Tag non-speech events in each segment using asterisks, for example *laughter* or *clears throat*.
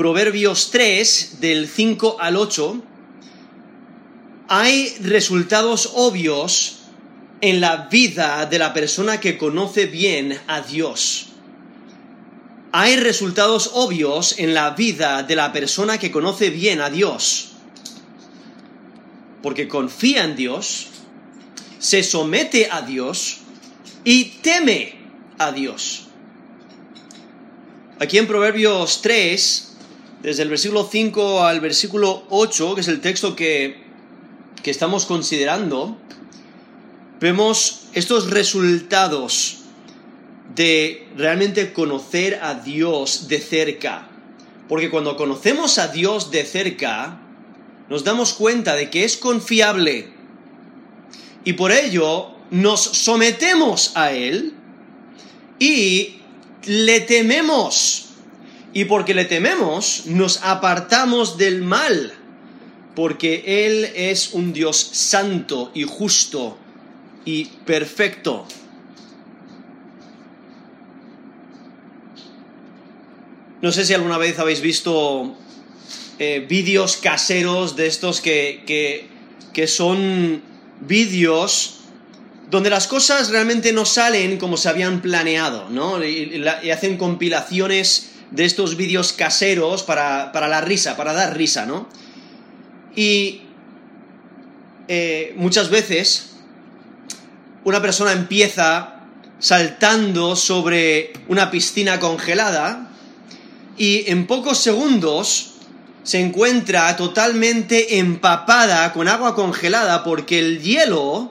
Proverbios 3, del 5 al 8, hay resultados obvios en la vida de la persona que conoce bien a Dios. Hay resultados obvios en la vida de la persona que conoce bien a Dios. Porque confía en Dios, se somete a Dios y teme a Dios. Aquí en Proverbios 3, desde el versículo 5 al versículo 8, que es el texto que, que estamos considerando, vemos estos resultados de realmente conocer a Dios de cerca. Porque cuando conocemos a Dios de cerca, nos damos cuenta de que es confiable. Y por ello nos sometemos a Él y le tememos. Y porque le tememos, nos apartamos del mal. Porque Él es un Dios santo y justo y perfecto. No sé si alguna vez habéis visto eh, vídeos caseros de estos que, que, que son vídeos donde las cosas realmente no salen como se habían planeado, ¿no? Y, hacen compilaciones de estos vídeos caseros para, para, la risa, para dar risa, ¿no? Y eh, muchas veces una persona empieza saltando sobre una piscina congelada y en pocos segundos se encuentra totalmente empapada con agua congelada porque el hielo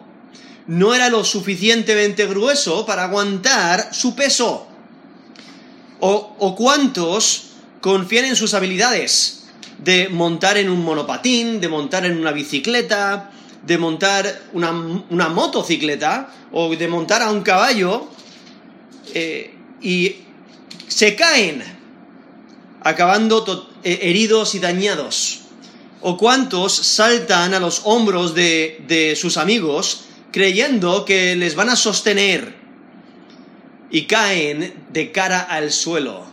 no era lo suficientemente grueso para aguantar su peso. O, cuántos confían en sus habilidades de montar en un monopatín, de montar en una bicicleta, de montar una, motocicleta o de montar a un caballo eh, y se caen acabando eh, heridos y dañados? ¿O cuántos saltan a los hombros de, sus amigos creyendo que les van a sostener y caen de cara al suelo?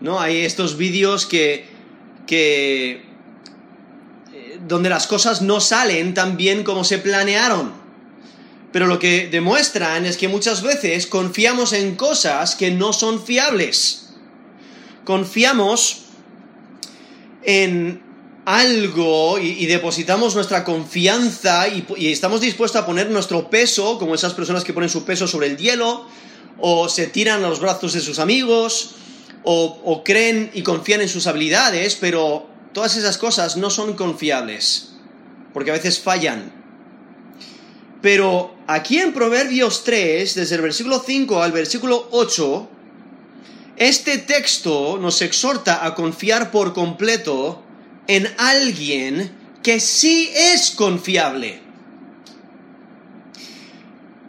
¿No? Hay estos vídeos que, que eh, donde las cosas no salen tan bien como se planearon. Pero lo que demuestran es que muchas veces confiamos en cosas que no son fiables confiamos en algo y, depositamos nuestra confianza y, estamos dispuestos a poner nuestro peso, como esas personas que ponen su peso sobre el hielo, o se tiran a los brazos de sus amigos, o, creen y confían en sus habilidades, pero todas esas cosas no son confiables, porque a veces fallan. Pero aquí en Proverbios 3, desde el versículo 5 al versículo 8, este texto nos exhorta a confiar por completo en alguien que sí es confiable.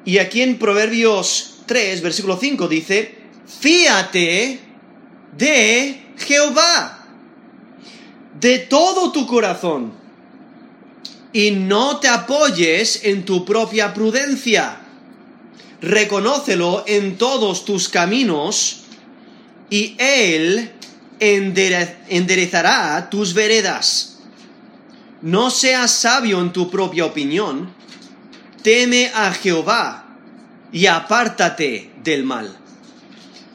Y aquí en Proverbios 3, versículo 5 dice, fíate de Jehová, de todo tu corazón, y no te apoyes en tu propia prudencia. Reconócelo en todos tus caminos, y Él enderezará tus veredas. No seas sabio en tu propia opinión, teme a Jehová y apártate del mal,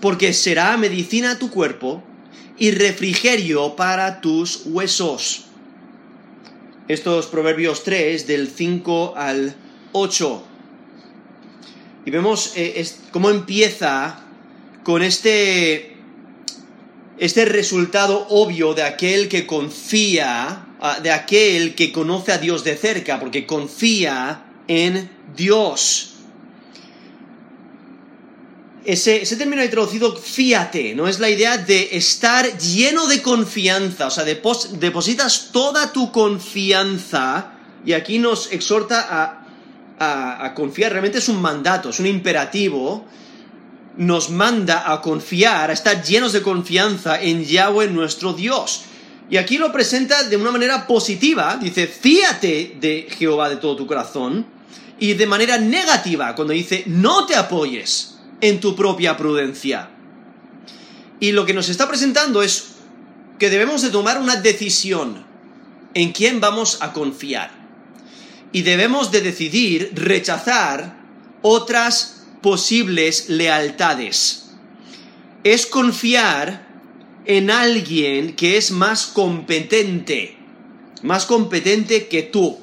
porque será medicina a tu cuerpo y refrigerio para tus huesos. Estos Proverbios 3 del 5 al 8. Y vemos eh, cómo empieza con este este resultado obvio de aquel que confía, ah, de aquel que conoce a Dios de cerca, porque confía en Dios. Ese, término ha traducido fíate, ¿no? Es la idea de estar lleno de confianza, o sea, depositas toda tu confianza, y aquí nos exhorta a, a confiar, realmente es un mandato, es un imperativo, nos manda a confiar, a estar llenos de confianza en Yahweh nuestro Dios. Y aquí lo presenta de una manera positiva, dice, fíate de Jehová de todo tu corazón, y de manera negativa, cuando dice, no te apoyes en tu propia prudencia. Y lo que nos está presentando es que debemos de tomar una decisión en quién vamos a confiar. Y debemos de decidir rechazar otras posibles lealtades. Es confiar en alguien que es más competente, más competente que tú.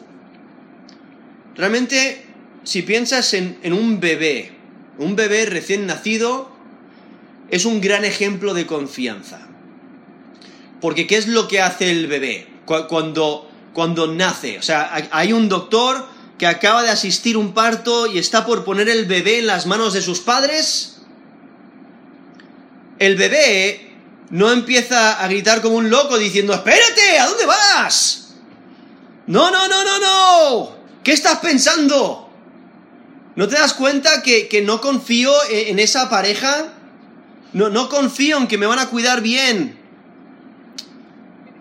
Realmente, si piensas en, en un bebé, un bebé recién nacido es un gran ejemplo de confianza. Porque ¿qué es lo que hace el bebé cuando, cuando nace? O sea, hay un doctor que acaba de asistir un parto y está por poner el bebé en las manos de sus padres. El bebé no empieza a gritar como un loco diciendo, espérate, ¿a dónde vas? No, no, no, no, no. ¿Qué estás pensando? ¿No te das cuenta que, no confío en, esa pareja? No, no, confío en que me van a cuidar bien.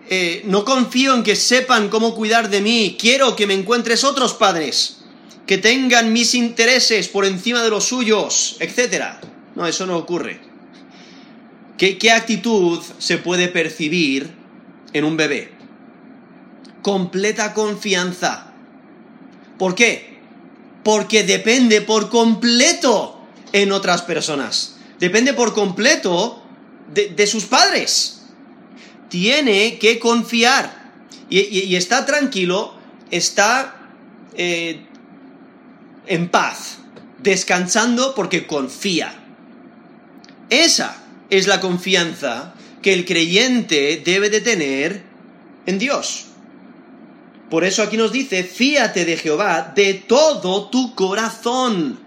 Eh, no confío en que sepan cómo cuidar de mí. Quiero que me encuentres otros padres que tengan mis intereses por encima de los suyos, etc. No, eso no ocurre. ¿Qué, qué actitud se puede percibir en un bebé? Completa confianza. ¿Por qué? Porque depende por completo en otras personas. Depende por completo de, sus padres. Tiene que confiar. Y, está tranquilo, está eh, en paz, descansando porque confía. Esa es la confianza que el creyente debe de tener en Dios. Por eso aquí nos dice, fíate de Jehová de todo tu corazón.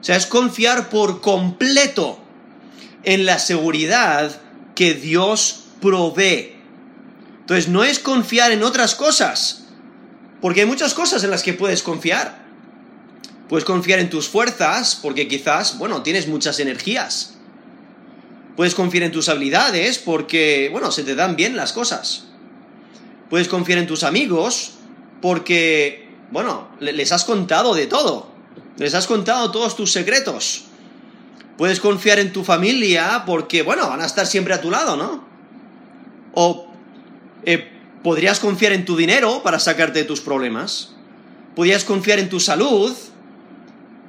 O sea, es confiar por completo en la seguridad que Dios provee. Entonces, no es confiar en otras cosas, porque hay muchas cosas en las que puedes confiar. Puedes confiar en tus fuerzas, porque quizás, bueno, tienes muchas energías. Puedes confiar en tus habilidades, porque, bueno, se te dan bien las cosas. Puedes confiar en tus amigos porque, bueno, les has contado de todo. Les has contado todos tus secretos. Puedes confiar en tu familia porque, bueno, van a estar siempre a tu lado, ¿no? O eh, podrías confiar en tu dinero para sacarte de tus problemas. Podrías confiar en tu salud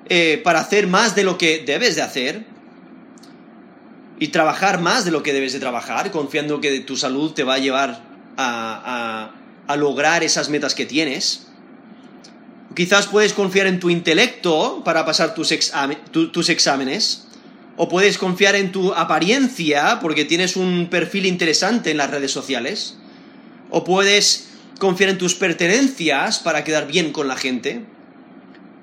eh, para hacer más de lo que debes de hacer. Y trabajar más de lo que debes de trabajar, confiando que tu salud te va a llevar a, lograr esas metas que tienes. Quizás puedes confiar en tu intelecto para pasar tus, tus exámenes. O puedes confiar en tu apariencia porque tienes un perfil interesante en las redes sociales. O puedes confiar en tus pertenencias para quedar bien con la gente.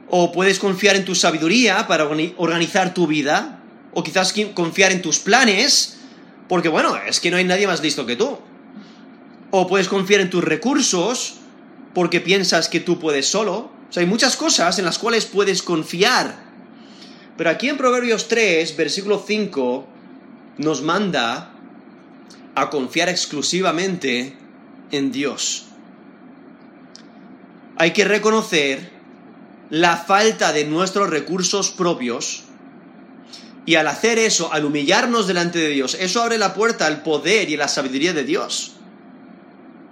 O puedes confiar en tu sabiduría para organizar tu vida. O quizás confiar en tus planes porque bueno, es que no hay nadie más listo que tú. O puedes confiar en tus recursos porque piensas que tú puedes solo. O sea, hay muchas cosas en las cuales puedes confiar. Pero aquí en Proverbios 3, versículo 5, nos manda a confiar exclusivamente en Dios. Hay que reconocer la falta de nuestros recursos propios y al hacer eso, al humillarnos delante de Dios, eso abre la puerta al poder y a la sabiduría de Dios.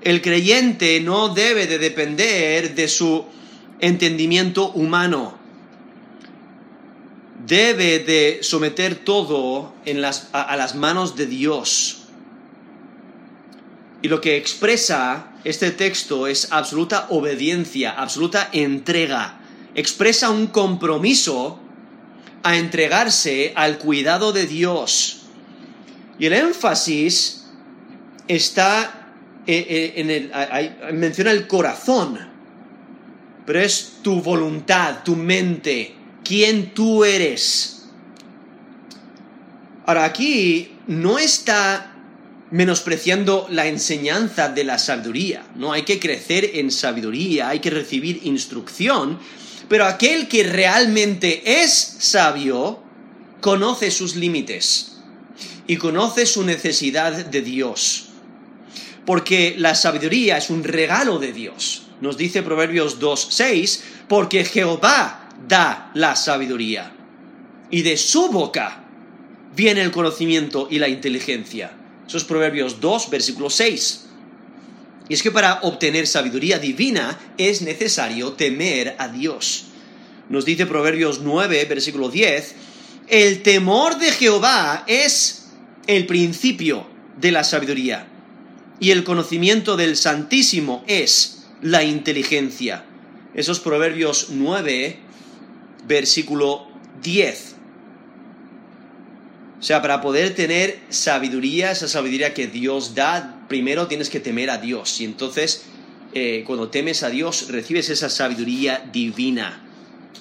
El creyente no debe de depender de su entendimiento humano. Debe de someter todo a, las manos de Dios. Y lo que expresa este texto es absoluta obediencia, absoluta entrega. Expresa un compromiso a entregarse al cuidado de Dios. Y el énfasis está eh, eh, en el, menciona el corazón, pero es tu voluntad, tu mente, quién tú eres. Ahora, aquí no está menospreciando la enseñanza de la sabiduría, no hay que crecer en sabiduría, hay que recibir instrucción, pero aquel que realmente es sabio conoce sus límites y conoce su necesidad de Dios porque la sabiduría es un regalo de Dios. Nos dice Proverbios 2.6, porque Jehová da la sabiduría, y de su boca viene el conocimiento y la inteligencia. Eso es Proverbios 2, versículo 6. Y es que para obtener sabiduría divina es necesario temer a Dios. Nos dice Proverbios 9, versículo 10, el temor de Jehová es el principio de la sabiduría y el conocimiento del Santísimo es la inteligencia. Esos Proverbios 9, versículo 10. O sea, para poder tener sabiduría, esa sabiduría que Dios da, primero tienes que temer a Dios. Y entonces, eh, cuando temes a Dios, recibes esa sabiduría divina,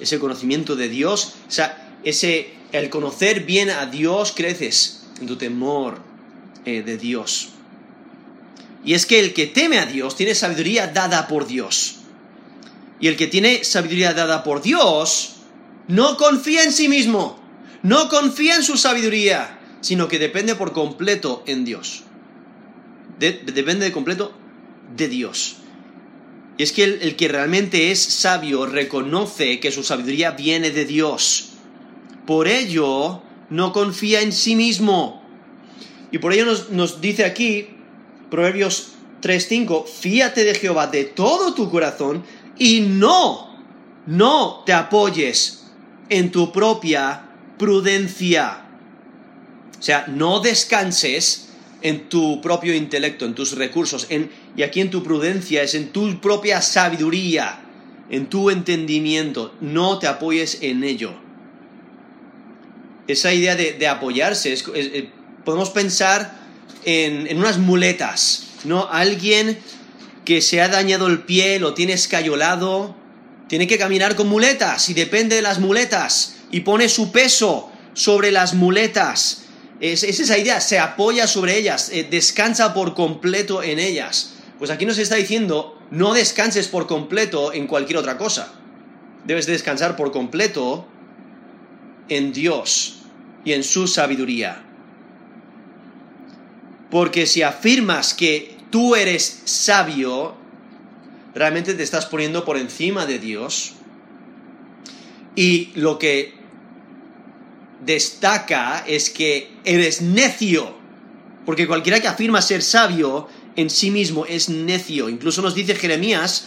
ese conocimiento de Dios, o sea, ese, el conocer bien a Dios, creces en tu temor eh, de Dios. Y es que el que teme a Dios tiene sabiduría dada por Dios. Y el que tiene sabiduría dada por Dios no confía en sí mismo, no confía en su sabiduría, sino que depende por completo en Dios. depende de completo de Dios. Y es que el, que realmente es sabio reconoce que su sabiduría viene de Dios. Por ello, no confía en sí mismo. Y por ello nos, nos dice aquí, Proverbios 3.5, fíate de Jehová de todo tu corazón y no, no te apoyes en tu propia prudencia. O sea, no descanses en tu propio intelecto, en tus recursos, en, y aquí en tu prudencia es en tu propia sabiduría, en tu entendimiento, no te apoyes en ello. Esa idea de, apoyarse, eh, podemos pensar en, en, unas muletas, ¿no? Alguien que se ha dañado el pie, lo tiene escayolado, tiene que caminar con muletas y depende de las muletas y pone su peso sobre las muletas es, esa idea, se apoya sobre ellas, eh, descansa por completo en ellas. Pues aquí nos está diciendo, no descanses por completo en cualquier otra cosa. Debes descansar por completo en Dios y en su sabiduría. Porque si afirmas que tú eres sabio, realmente te estás poniendo por encima de Dios. Y lo que destaca es que eres necio, porque cualquiera que afirma ser sabio en sí mismo es necio. Incluso nos dice Jeremías,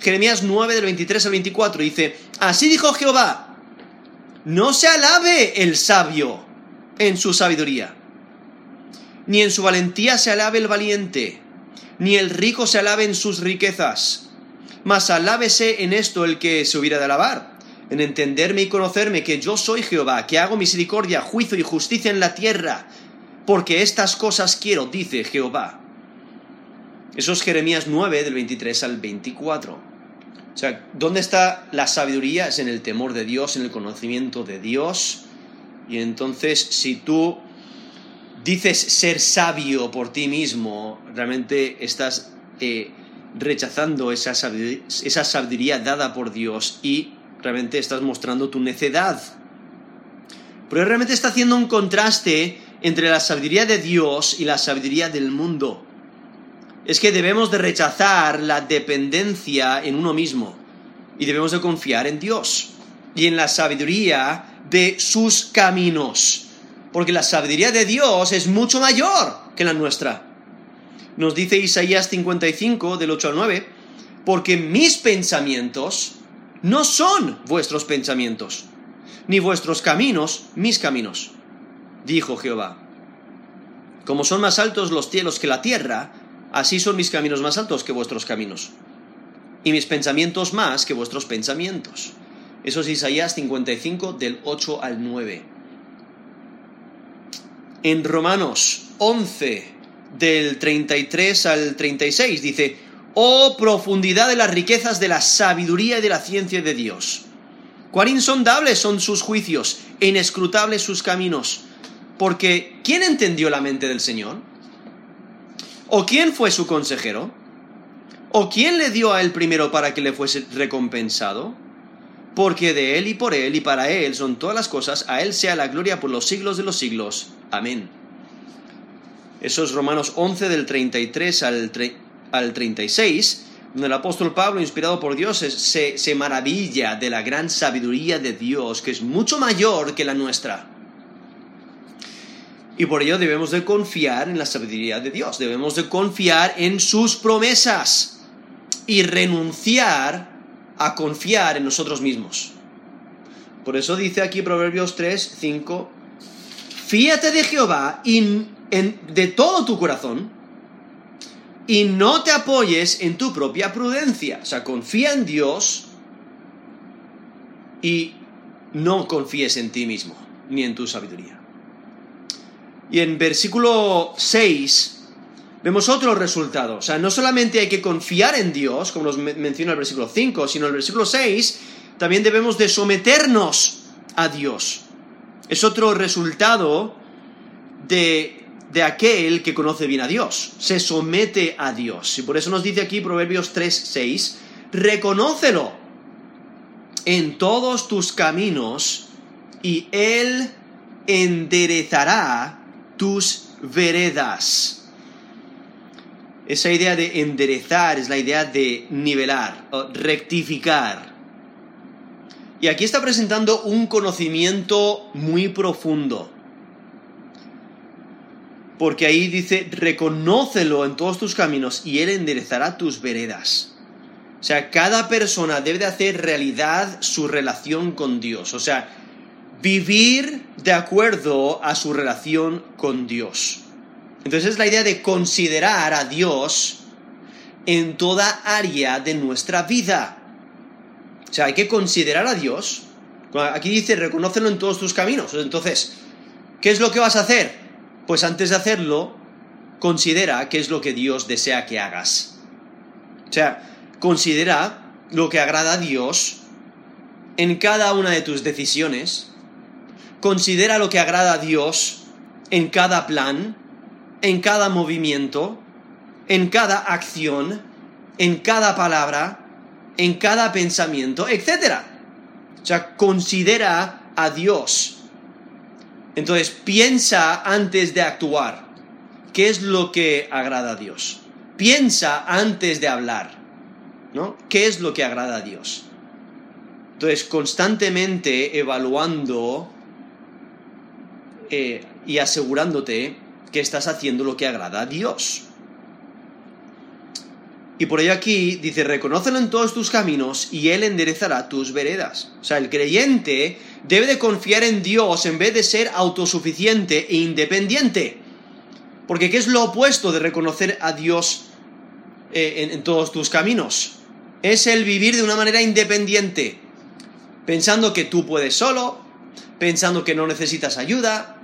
Jeremías 9 del 23 al 24, dice, así dijo Jehová, no se alabe el sabio en su sabiduría, ni en su valentía se alabe el valiente, ni el rico se alabe en sus riquezas, mas alábese en esto el que se hubiera de alabar en entenderme y conocerme que yo soy Jehová, que hago misericordia, juicio y justicia en la tierra, porque estas cosas quiero, dice Jehová. Eso es Jeremías 9, del 23 al 24. O sea, ¿dónde está la sabiduría? Es en el temor de Dios, en el conocimiento de Dios. Y entonces, si tú dices ser sabio por ti mismo, realmente estás eh, rechazando esa esa sabiduría dada por Dios y realmente estás mostrando tu necedad. Pero realmente está haciendo un contraste entre la sabiduría de Dios y la sabiduría del mundo. Es que debemos de rechazar la dependencia en uno mismo y debemos de confiar en Dios y en la sabiduría de sus caminos. Porque la sabiduría de Dios es mucho mayor que la nuestra. Nos dice Isaías 55 del 8 al 9, porque mis pensamientos no son vuestros pensamientos, ni vuestros caminos mis caminos, dijo Jehová. Como son más altos los cielos que la tierra, así son mis caminos más altos que vuestros caminos, y mis pensamientos más que vuestros pensamientos. Eso es Isaías 55 del 8 al 9. En Romanos 11 del 33 al 36 dice, Oh profundidad de las riquezas de la sabiduría y de la ciencia de Dios. Cuán insondables son sus juicios e inescrutables sus caminos. Porque ¿quién entendió la mente del Señor? ¿O quién fue su consejero? ¿O quién le dio a él primero para que le fuese recompensado? Porque de él y por él y para él son todas las cosas, a él sea la gloria por los siglos de los siglos. Amén. Eso es Romanos 11 del 33 al, al 36, donde el apóstol Pablo, inspirado por Dios, se, se maravilla de la gran sabiduría de Dios, que es mucho mayor que la nuestra. Y por ello debemos de confiar en la sabiduría de Dios, debemos de confiar en sus promesas y renunciar a confiar en nosotros mismos. Por eso dice aquí Proverbios 3, 5, fíate de Jehová de todo tu corazón y no te apoyes en tu propia prudencia. O sea, confía en Dios y no confíes en ti mismo, ni en tu sabiduría. Y en versículo 6 vemos otro resultado. O sea, no solamente hay que confiar en Dios, como nos menciona el versículo 5, sino el versículo 6 también debemos de someternos a Dios. Es otro resultado de, de aquel que conoce bien a Dios. Se somete a Dios. Y por eso nos dice aquí Proverbios 3, 6, reconócelo en todos tus caminos y Él enderezará tus veredas. Esa idea de enderezar es la idea de nivelar, o rectificar. Y aquí está presentando un conocimiento muy profundo. Porque ahí dice, reconócelo en todos tus caminos y Él enderezará tus veredas. O sea, cada persona debe de hacer realidad su relación con Dios. O sea, vivir de acuerdo a su relación con Dios. Entonces es la idea de considerar a Dios en toda área de nuestra vida. O sea, hay que considerar a Dios. Aquí dice, reconócelo en todos tus caminos. Entonces, ¿qué es lo que vas a hacer? Pues antes de hacerlo, considera qué es lo que Dios desea que hagas. O sea, considera lo que agrada a Dios en cada una de tus decisiones. Considera lo que agrada a Dios en cada plan en cada movimiento, en cada acción, en cada palabra, en cada pensamiento, etc. O sea, considera a Dios. Entonces, piensa antes de actuar. ¿Qué es lo que agrada a Dios? Piensa antes de hablar. ¿No? ¿Qué es lo que agrada a Dios? Entonces, constantemente evaluando eh, y asegurándote que estás haciendo lo que agrada a Dios. Y por ello aquí dice, reconócelo en todos tus caminos y Él enderezará tus veredas. O sea, el creyente debe de confiar en Dios en vez de ser autosuficiente e independiente. Porque ¿qué es lo opuesto de reconocer a Dios eh, en, en todos tus caminos? Es el vivir de una manera independiente, pensando que tú puedes solo, pensando que no necesitas ayuda,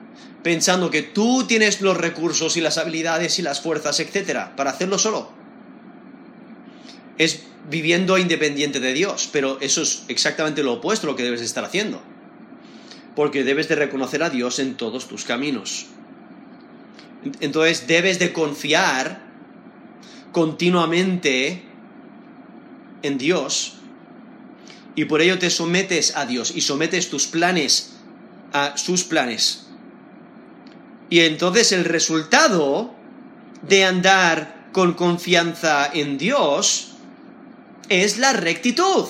pensando que tú tienes los recursos y las habilidades y las fuerzas, etcétera, para hacerlo solo. Es viviendo independiente de Dios, pero eso es exactamente lo opuesto a lo que debes estar haciendo. Porque debes de reconocer a Dios en todos tus caminos. Entonces debes de confiar continuamente en Dios y por ello te sometes a Dios y sometes tus planes a sus planes y entonces el resultado de andar con confianza en Dios es la rectitud.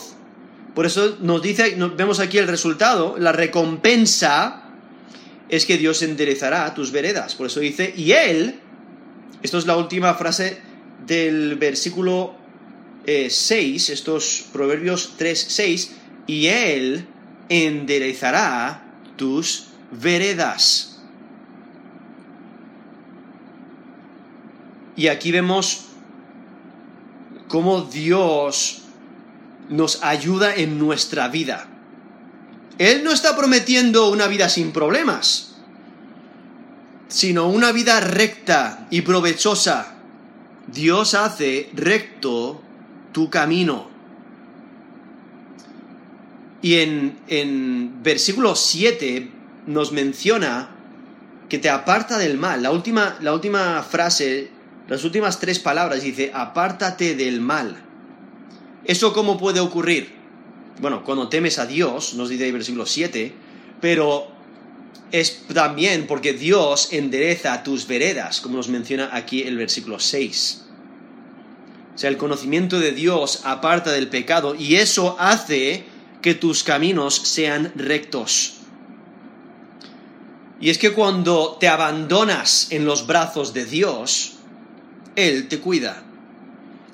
Por eso nos dice, vemos aquí el resultado, la recompensa es que Dios enderezará tus veredas. Por eso dice, y Él, esto es la última frase del versículo 6, eh, estos Proverbios 3, 6, y Él enderezará tus veredas. Y aquí vemos cómo Dios nos ayuda en nuestra vida. Él no está prometiendo una vida sin problemas, sino una vida recta y provechosa. Dios hace recto tu camino. Y en, en versículo 7 nos menciona que te aparta del mal. La última, la última frase las últimas tres palabras dice, apártate del mal. ¿Eso cómo puede ocurrir? Bueno, cuando temes a Dios, nos dice el versículo 7, pero es también porque Dios endereza tus veredas, como nos menciona aquí el versículo 6. O sea, el conocimiento de Dios aparta del pecado y eso hace que tus caminos sean rectos. Y es que cuando te abandonas en los brazos de Dios, Él te cuida.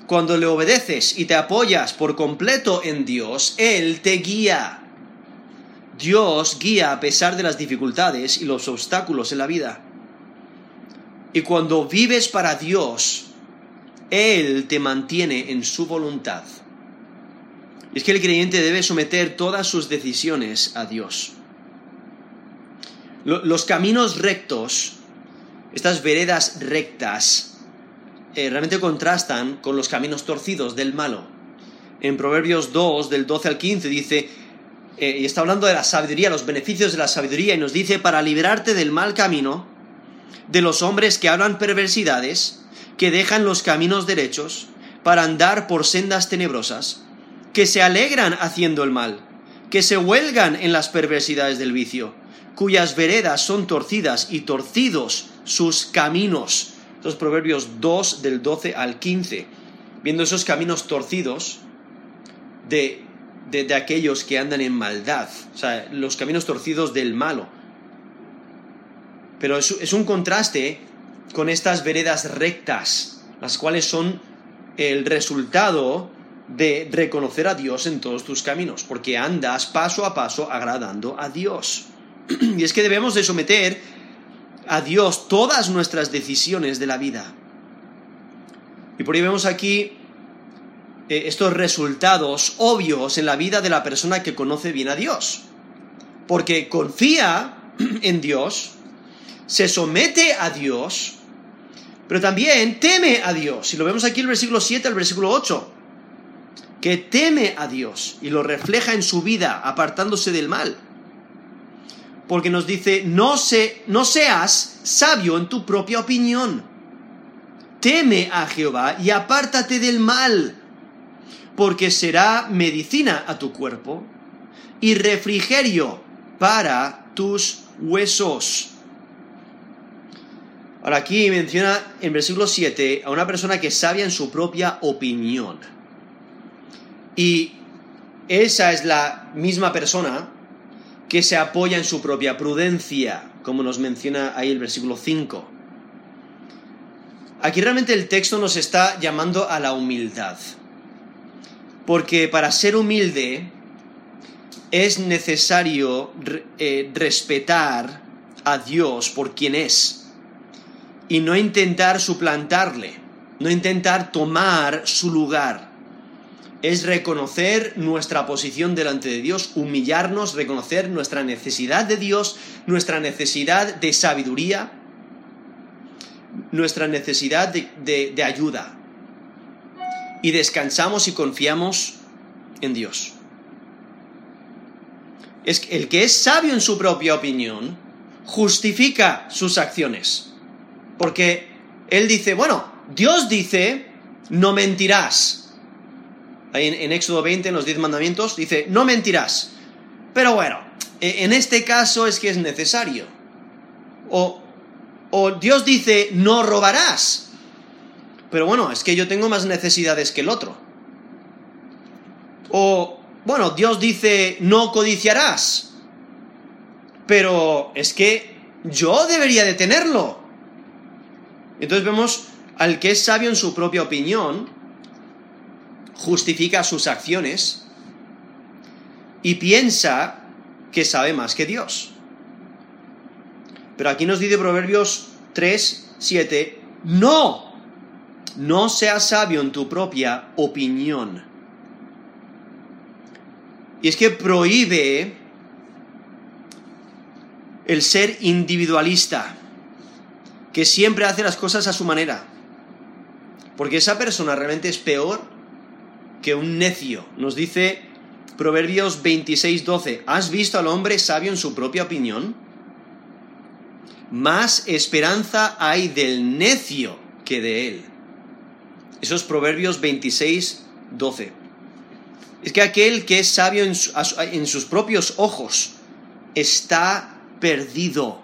Cuando le obedeces y te apoyas por completo en Dios, Él te guía. Dios guía a pesar de las dificultades y los obstáculos en la vida. Y cuando vives para Dios, Él te mantiene en su voluntad. Y es que el creyente debe someter todas sus decisiones a Dios. Los caminos rectos, estas veredas rectas, eh, realmente contrastan con los caminos torcidos del malo. En Proverbios 2, del 12 al 15, dice, eh, y está hablando de la sabiduría, los beneficios de la sabiduría, y nos dice, para librarte del mal camino, de los hombres que hablan perversidades, que dejan los caminos derechos, para andar por sendas tenebrosas, que se alegran haciendo el mal, que se huelgan en las perversidades del vicio, cuyas veredas son torcidas y torcidos sus caminos. Los Proverbios 2 del 12 al 15. Viendo esos caminos torcidos de, de, aquellos que andan en maldad, o sea, los caminos torcidos del malo. Pero es, es un contraste con estas veredas rectas, las cuales son el resultado de reconocer a Dios en todos tus caminos, porque andas paso a paso agradando a Dios. *clears throat* y es que debemos de someter a Dios todas nuestras decisiones de la vida. Y por ahí vemos aquí eh, estos resultados obvios en la vida de la persona que conoce bien a Dios. Porque confía *clears throat* en Dios, se somete a Dios, pero también teme a Dios. Y lo vemos aquí el versículo 7 al versículo 8. Que teme a Dios y lo refleja en su vida, apartándose del mal porque nos dice, no, no seas sabio en tu propia opinión. Teme a Jehová y apártate del mal, porque será medicina a tu cuerpo y refrigerio para tus huesos. Ahora aquí menciona en versículo 7 a una persona que es sabia en su propia opinión. Y esa es la misma persona que se apoya en su propia prudencia, como nos menciona ahí el versículo 5. Aquí realmente el texto nos está llamando a la humildad, porque para ser humilde es necesario eh, respetar a Dios por quien es y no intentar suplantarle, no intentar tomar su lugar es reconocer nuestra posición delante de Dios, humillarnos, reconocer nuestra necesidad de Dios, nuestra necesidad de sabiduría, nuestra necesidad de, ayuda. Y descansamos y confiamos en Dios. Es el que es sabio en su propia opinión justifica sus acciones. Porque él dice, bueno, Dios dice, no mentirás en, Éxodo 20, en los 10 mandamientos, dice, no mentirás. Pero bueno, e, en este caso es que es necesario. O, o Dios dice, no robarás. Pero bueno, es que yo tengo más necesidades que el otro. O, bueno, Dios dice, no codiciarás. Pero es que yo debería de tenerlo. Entonces vemos al que es sabio en su propia opinión, justifica sus acciones y piensa que sabe más que Dios. Pero aquí nos dice Proverbios 3, 7, no, no seas sabio en tu propia opinión. Y es que prohíbe el ser individualista, que siempre hace las cosas a su manera. Porque esa persona realmente es peor que un necio. Nos dice Proverbios 26:12, ¿has visto al hombre sabio en su propia opinión? Más esperanza hay del necio que de él. Esos Proverbios 26:12. Es que aquel que es sabio en sus propios ojos está perdido.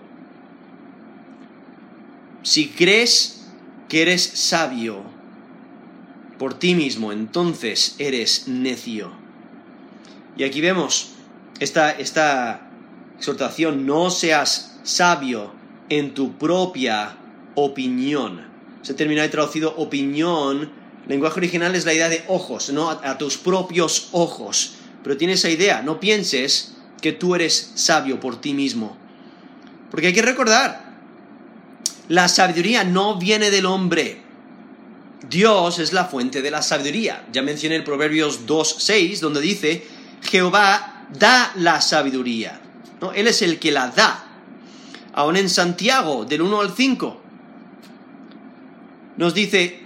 Si crees que eres sabio, por ti mismo, entonces eres necio. Y aquí vemos esta, esta exhortación, no seas sabio en tu propia opinión. Ese término he traducido opinión. Lenguaje original es la idea de ojos, no a, tus propios ojos. Pero tiene esa idea, no pienses que tú eres sabio por ti mismo. Porque hay que recordar, la sabiduría no viene del hombre. Dios es la fuente de la sabiduría. Ya mencioné el Proverbios 2.6, donde dice, Jehová da la sabiduría. ¿no? Él es el que la da. Aún en Santiago, del 1 al 5, nos dice,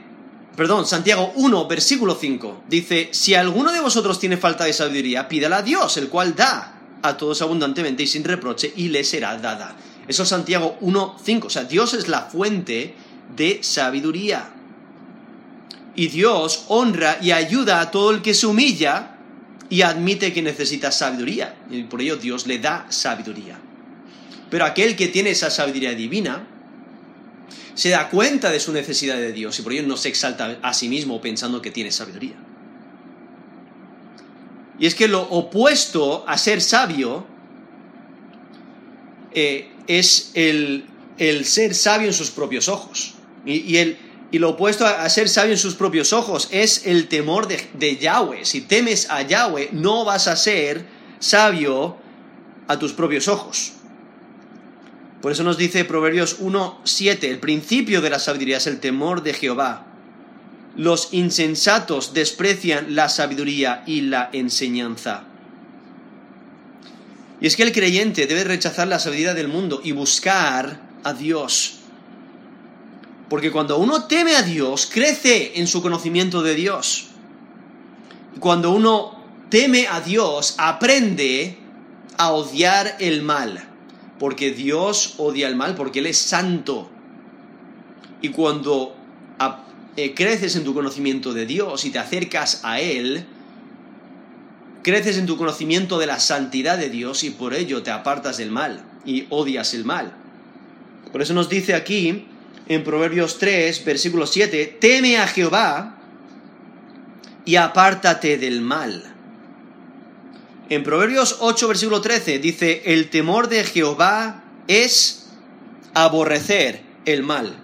perdón, Santiago 1, versículo 5, dice, si alguno de vosotros tiene falta de sabiduría, pídala a Dios, el cual da a todos abundantemente y sin reproche, y le será dada. Eso es Santiago 1, 5. O sea, Dios es la fuente de sabiduría. Y Dios honra y ayuda a todo el que se humilla y admite que necesita sabiduría. Y por ello Dios le da sabiduría. Pero aquel que tiene esa sabiduría divina, se da cuenta de su necesidad de Dios y por ello no se exalta a sí mismo pensando que tiene sabiduría. Y es que lo opuesto a ser sabio eh, es el, ser sabio en sus propios ojos. Y, el, y, lo opuesto a, ser sabio en sus propios ojos es el temor de, de Yahweh. Si temes a Yahweh, no vas a ser sabio a tus propios ojos. Por eso nos dice Proverbios 1.7, el principio de la sabiduría es el temor de Jehová. Los insensatos desprecian la sabiduría y la enseñanza. Y es que el creyente debe rechazar la sabiduría del mundo y buscar a Dios. Porque cuando uno teme a Dios, crece en su conocimiento de Dios. Y cuando uno teme a Dios, aprende a odiar el mal porque Dios odia el mal, porque Él es santo. Y cuando eh, creces en tu conocimiento de Dios y te acercas a Él, creces en tu conocimiento de la santidad de Dios y por ello te apartas del mal y odias el mal. Por eso nos dice aquí en Proverbios 3, versículo 7, teme a Jehová y apártate del mal. En Proverbios 8, versículo 13 dice, el temor de Jehová es aborrecer el mal.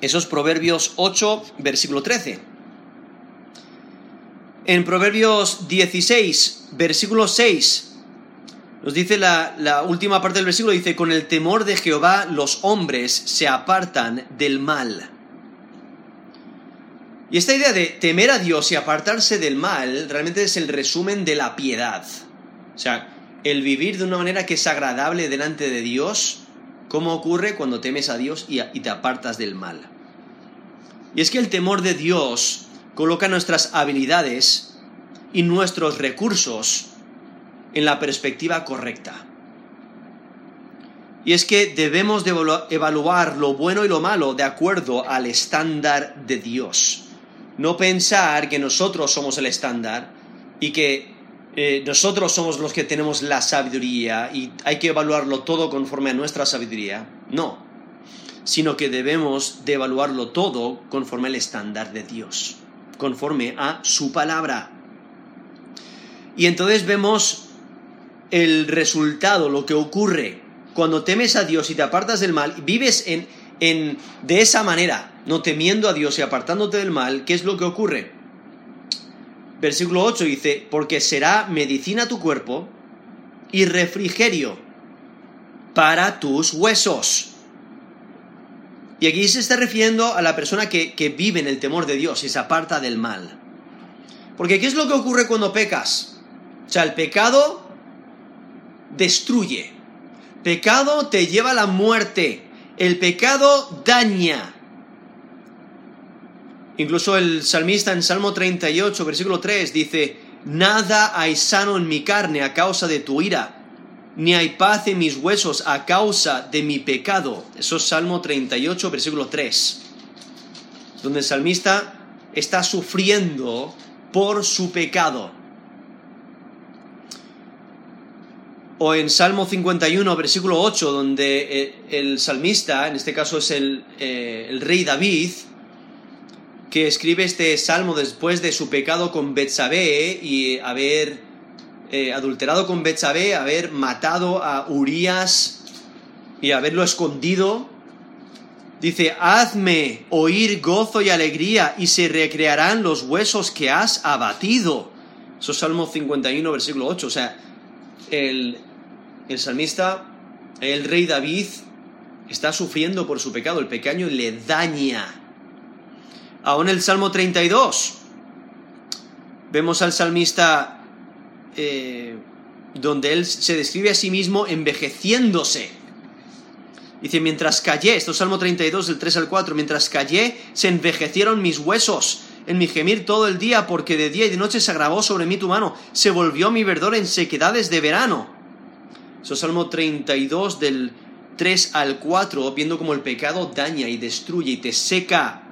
Esos Proverbios 8, versículo 13. En Proverbios 16, versículo 6, nos dice la, última parte del versículo, dice, con el temor de Jehová los hombres se apartan del mal. Y esta idea de temer a Dios y apartarse del mal realmente es el resumen de la piedad. O sea, el vivir de una manera que es agradable delante de Dios, ¿cómo ocurre cuando temes a Dios y, te apartas del mal? Y es que el temor de Dios coloca nuestras habilidades y nuestros recursos en la perspectiva correcta. Y es que debemos de evaluar lo bueno y lo malo de acuerdo al estándar de Dios no pensar que nosotros somos el estándar y que eh, nosotros somos los que tenemos la sabiduría y hay que evaluarlo todo conforme a nuestra sabiduría. No, sino que debemos de evaluarlo todo conforme al estándar de Dios, conforme a su palabra. Y entonces vemos el resultado, lo que ocurre cuando temes a Dios y te apartas del mal, vives en, en, de esa manera, no temiendo a Dios y apartándote del mal, ¿qué es lo que ocurre? Versículo 8 dice, porque será medicina tu cuerpo y refrigerio para tus huesos. Y aquí se está refiriendo a la persona que, que vive en el temor de Dios y se aparta del mal. Porque ¿qué es lo que ocurre cuando pecas? O sea, el pecado destruye. Pecado te lleva a la muerte. El pecado daña. Incluso el salmista en Salmo 38, versículo 3 dice, Nada hay sano en mi carne a causa de tu ira, ni hay paz en mis huesos a causa de mi pecado. Eso es Salmo 38, versículo 3, donde el salmista está sufriendo por su pecado. O en Salmo 51, versículo 8, donde eh, el salmista, en este caso es el, eh, el rey David, que escribe este salmo después de su pecado con Betsabé y haber eh, adulterado con Betsabé, haber matado a Urias y haberlo escondido. Dice, hazme oír gozo y alegría y se recrearán los huesos que has abatido. Eso es Salmo 51, versículo 8. O sea, el, el salmista, el rey David, está sufriendo por su pecado. El pecado le daña. Aún el Salmo 32, vemos al salmista eh, donde él se describe a sí mismo envejeciéndose. Dice, mientras callé, esto es Salmo 32 del 3 al 4, mientras callé se envejecieron mis huesos en mi gemir todo el día, porque de día y de noche se agravó sobre mí tu mano, se volvió mi verdor en sequedades de verano. Es Salmo 32 del 3 al 4, viendo cómo el pecado daña y destruye y te seca.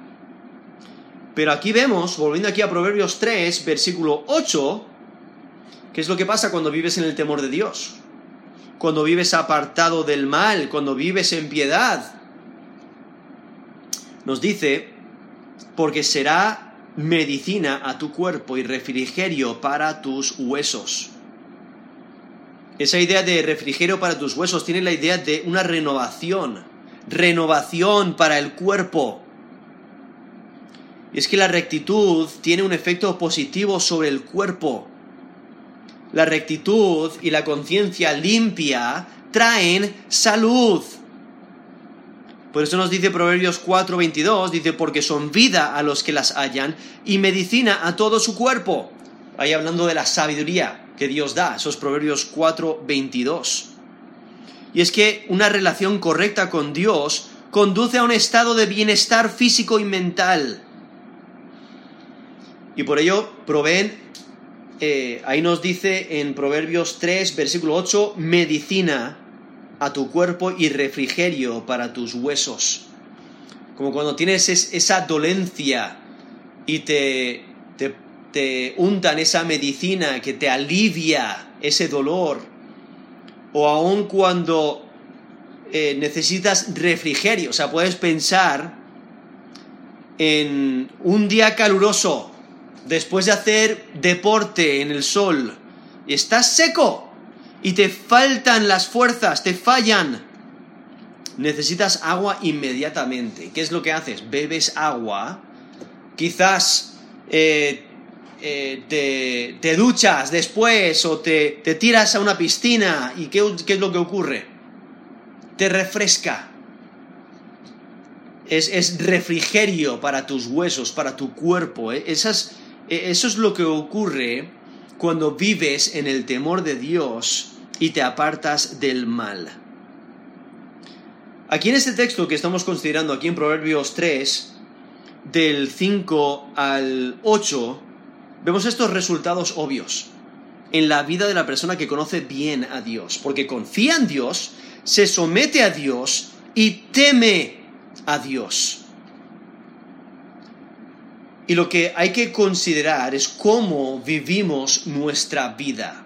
Pero aquí vemos, volviendo aquí a Proverbios 3, versículo 8, ¿Qué es lo que pasa cuando vives en el temor de Dios? Cuando vives apartado del mal, cuando vives en piedad. Nos dice, porque será medicina a tu cuerpo y refrigerio para tus huesos. Esa idea de refrigerio para tus huesos tiene la idea de una renovación, renovación para el cuerpo. Y es que la rectitud tiene un efecto positivo sobre el cuerpo la rectitud y la conciencia limpia traen salud. Por eso nos dice Proverbios 4:22, dice, porque son vida a los que las hallan y medicina a todo su cuerpo. Ahí hablando de la sabiduría que Dios da, esos Proverbios 4:22. Y es que una relación correcta con Dios conduce a un estado de bienestar físico y mental. Y por ello proveen eh, ahí nos dice en Proverbios 3, versículo 8, medicina a tu cuerpo y refrigerio para tus huesos. Como cuando tienes esa dolencia y te, te, untan esa medicina que te alivia ese dolor. O aun cuando eh, necesitas refrigerio. O sea, puedes pensar en un día caluroso después de hacer deporte en el sol y estás seco y te faltan las fuerzas, te fallan, necesitas agua inmediatamente. ¿Qué es lo que haces? Bebes agua, quizás eh, eh, te, duchas después o te, tiras a una piscina y ¿qué, ¿qué, es lo que ocurre? Te refresca. Es, es refrigerio para tus huesos, para tu cuerpo. ¿eh? Esas, e, eso es lo que ocurre cuando vives en el temor de Dios y te apartas del mal. Aquí en este texto que estamos considerando, aquí en Proverbios 3, del 5 al 8, vemos estos resultados obvios en la vida de la persona que conoce bien a Dios, porque confía en Dios, se somete a Dios y teme a Dios. Y lo que hay que considerar es cómo vivimos nuestra vida.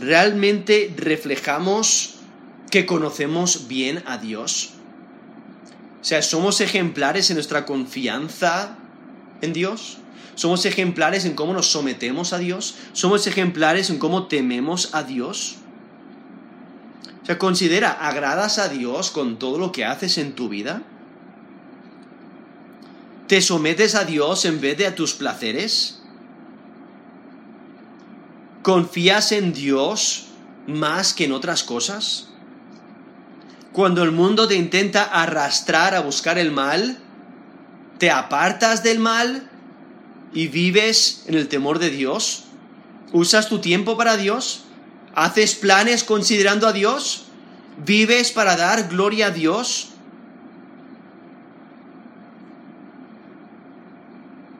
¿Realmente reflejamos que conocemos bien a Dios? O sea, ¿somos ejemplares en nuestra confianza en Dios? ¿Somos ejemplares en cómo nos sometemos a Dios? ¿Somos ejemplares en cómo tememos a Dios? O sea, considera, ¿agradas a Dios con todo lo que haces en tu vida? ¿Te sometes a Dios en vez de a tus placeres? ¿Confías en Dios más que en otras cosas? Cuando el mundo te intenta arrastrar a buscar el mal, ¿te apartas del mal y vives en el temor de Dios? ¿Usas tu tiempo para Dios? ¿Haces planes considerando a Dios? ¿Vives para dar gloria a Dios?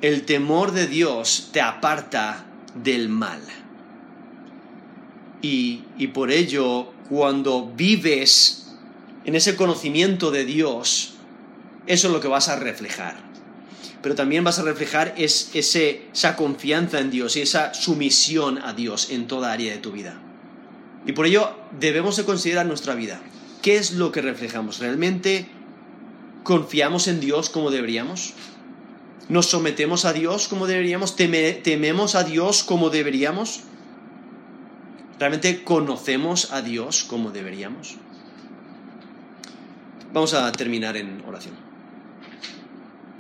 el temor de Dios te aparta del mal. Y, por ello, cuando vives en ese conocimiento de Dios, eso es lo que vas a reflejar. Pero también vas a reflejar esa confianza en Dios y esa sumisión a Dios en toda área de tu vida. Y por ello debemos de considerar nuestra vida. ¿Qué es lo que reflejamos? ¿Realmente confiamos en Dios como deberíamos? ¿Nos sometemos a Dios como deberíamos? ¿Tememos a Dios como deberíamos? ¿Realmente conocemos a Dios como deberíamos? Vamos a terminar en oración.